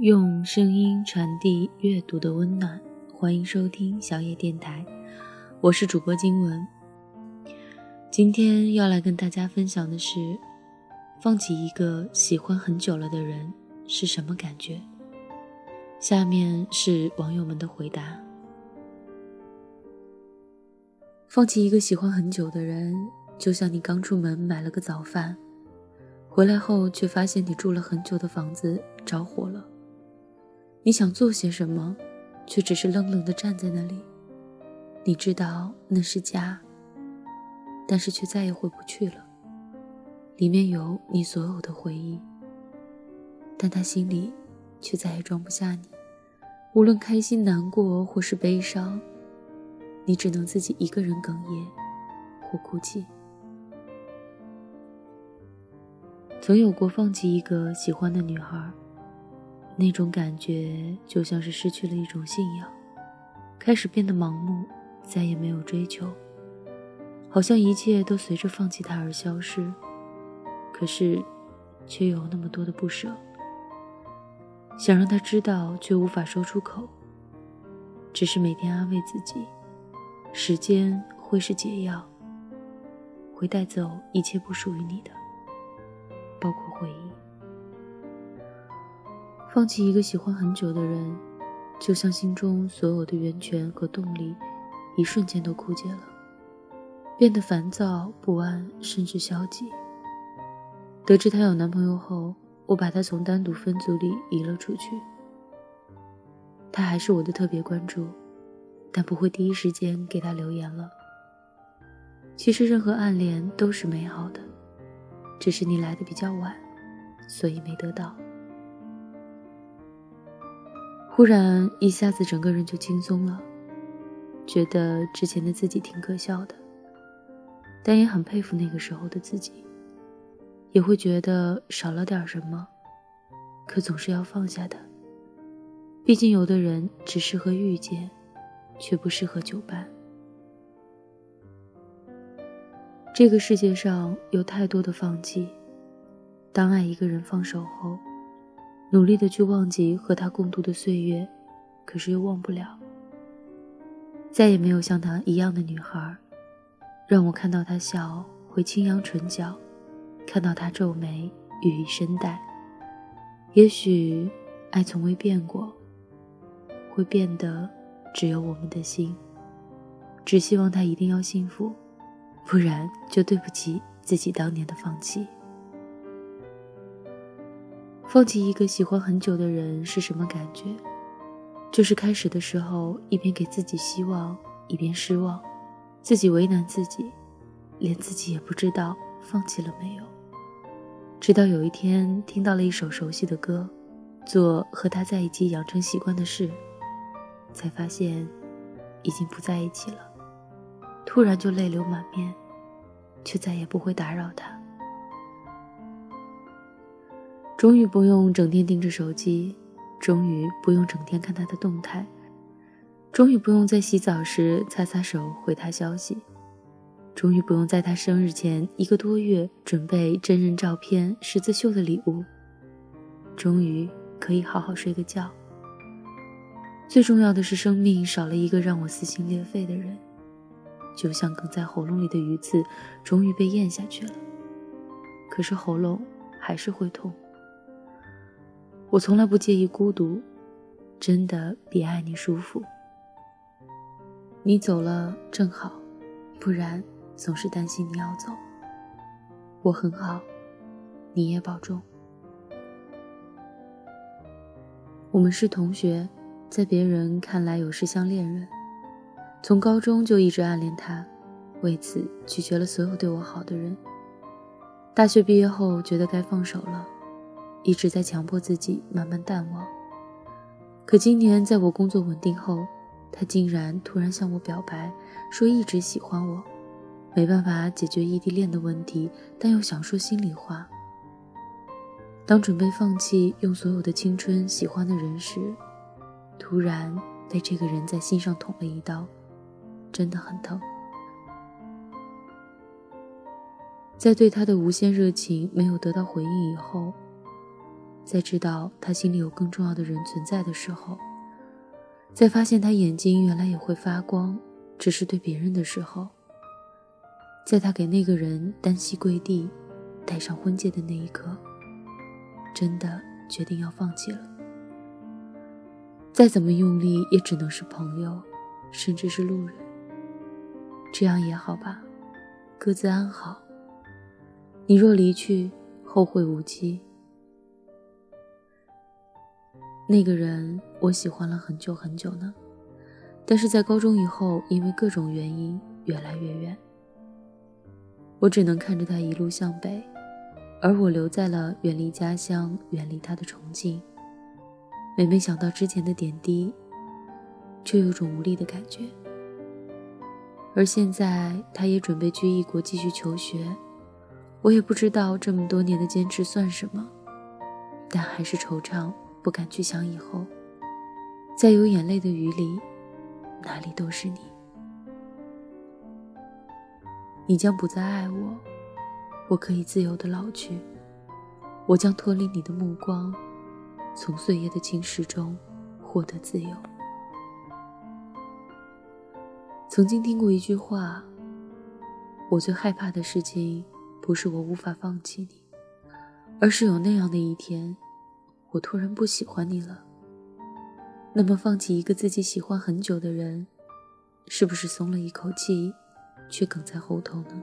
用声音传递阅读的温暖，欢迎收听小野电台，我是主播金文。今天要来跟大家分享的是，放弃一个喜欢很久了的人是什么感觉？下面是网友们的回答：放弃一个喜欢很久的人，就像你刚出门买了个早饭。回来后，却发现你住了很久的房子着火了。你想做些什么，却只是冷冷地站在那里。你知道那是家，但是却再也回不去了。里面有你所有的回忆，但他心里却再也装不下你。无论开心、难过或是悲伤，你只能自己一个人哽咽或哭泣。曾有过放弃一个喜欢的女孩，那种感觉就像是失去了一种信仰，开始变得盲目，再也没有追求，好像一切都随着放弃他而消失。可是，却有那么多的不舍，想让他知道，却无法说出口。只是每天安慰自己，时间会是解药，会带走一切不属于你的。包括回忆，放弃一个喜欢很久的人，就像心中所有的源泉和动力，一瞬间都枯竭了，变得烦躁不安，甚至消极。得知她有男朋友后，我把她从单独分组里移了出去。她还是我的特别关注，但不会第一时间给她留言了。其实，任何暗恋都是美好的。只是你来的比较晚，所以没得到。忽然一下子整个人就轻松了，觉得之前的自己挺可笑的，但也很佩服那个时候的自己。也会觉得少了点什么，可总是要放下的。毕竟有的人只适合遇见，却不适合久伴。这个世界上有太多的放弃。当爱一个人放手后，努力的去忘记和他共度的岁月，可是又忘不了。再也没有像她一样的女孩，让我看到她笑会轻扬唇角，看到她皱眉语以深带。也许，爱从未变过，会变的只有我们的心。只希望他一定要幸福。不然就对不起自己当年的放弃。放弃一个喜欢很久的人是什么感觉？就是开始的时候一边给自己希望，一边失望，自己为难自己，连自己也不知道放弃了没有。直到有一天听到了一首熟悉的歌，做和他在一起养成习惯的事，才发现已经不在一起了。突然就泪流满面，却再也不会打扰他。终于不用整天盯着手机，终于不用整天看他的动态，终于不用在洗澡时擦擦手回他消息，终于不用在他生日前一个多月准备真人照片、十字绣的礼物，终于可以好好睡个觉。最重要的是，生命少了一个让我撕心裂肺的人。就像梗在喉咙里的鱼刺，终于被咽下去了。可是喉咙还是会痛。我从来不介意孤独，真的比爱你舒服。你走了正好，不然总是担心你要走。我很好，你也保重。我们是同学，在别人看来有时像恋人。从高中就一直暗恋他，为此拒绝了所有对我好的人。大学毕业后觉得该放手了，一直在强迫自己慢慢淡忘。可今年在我工作稳定后，他竟然突然向我表白，说一直喜欢我，没办法解决异地恋的问题，但又想说心里话。当准备放弃用所有的青春喜欢的人时，突然被这个人在心上捅了一刀。真的很疼。在对他的无限热情没有得到回应以后，在知道他心里有更重要的人存在的时候，在发现他眼睛原来也会发光，只是对别人的时候，在他给那个人单膝跪地，戴上婚戒的那一刻，真的决定要放弃了。再怎么用力，也只能是朋友，甚至是路人。这样也好吧，各自安好。你若离去，后会无期。那个人，我喜欢了很久很久呢，但是在高中以后，因为各种原因越来越远。我只能看着他一路向北，而我留在了远离家乡、远离他的重庆。每每想到之前的点滴，就有种无力的感觉。而现在，他也准备去异国继续求学。我也不知道这么多年的坚持算什么，但还是惆怅，不敢去想以后。在有眼泪的雨里，哪里都是你。你将不再爱我，我可以自由的老去。我将脱离你的目光，从岁月的侵蚀中获得自由。曾经听过一句话：我最害怕的事情。不是我无法放弃你，而是有那样的一天，我突然不喜欢你了。那么，放弃一个自己喜欢很久的人，是不是松了一口气，却梗在喉头呢？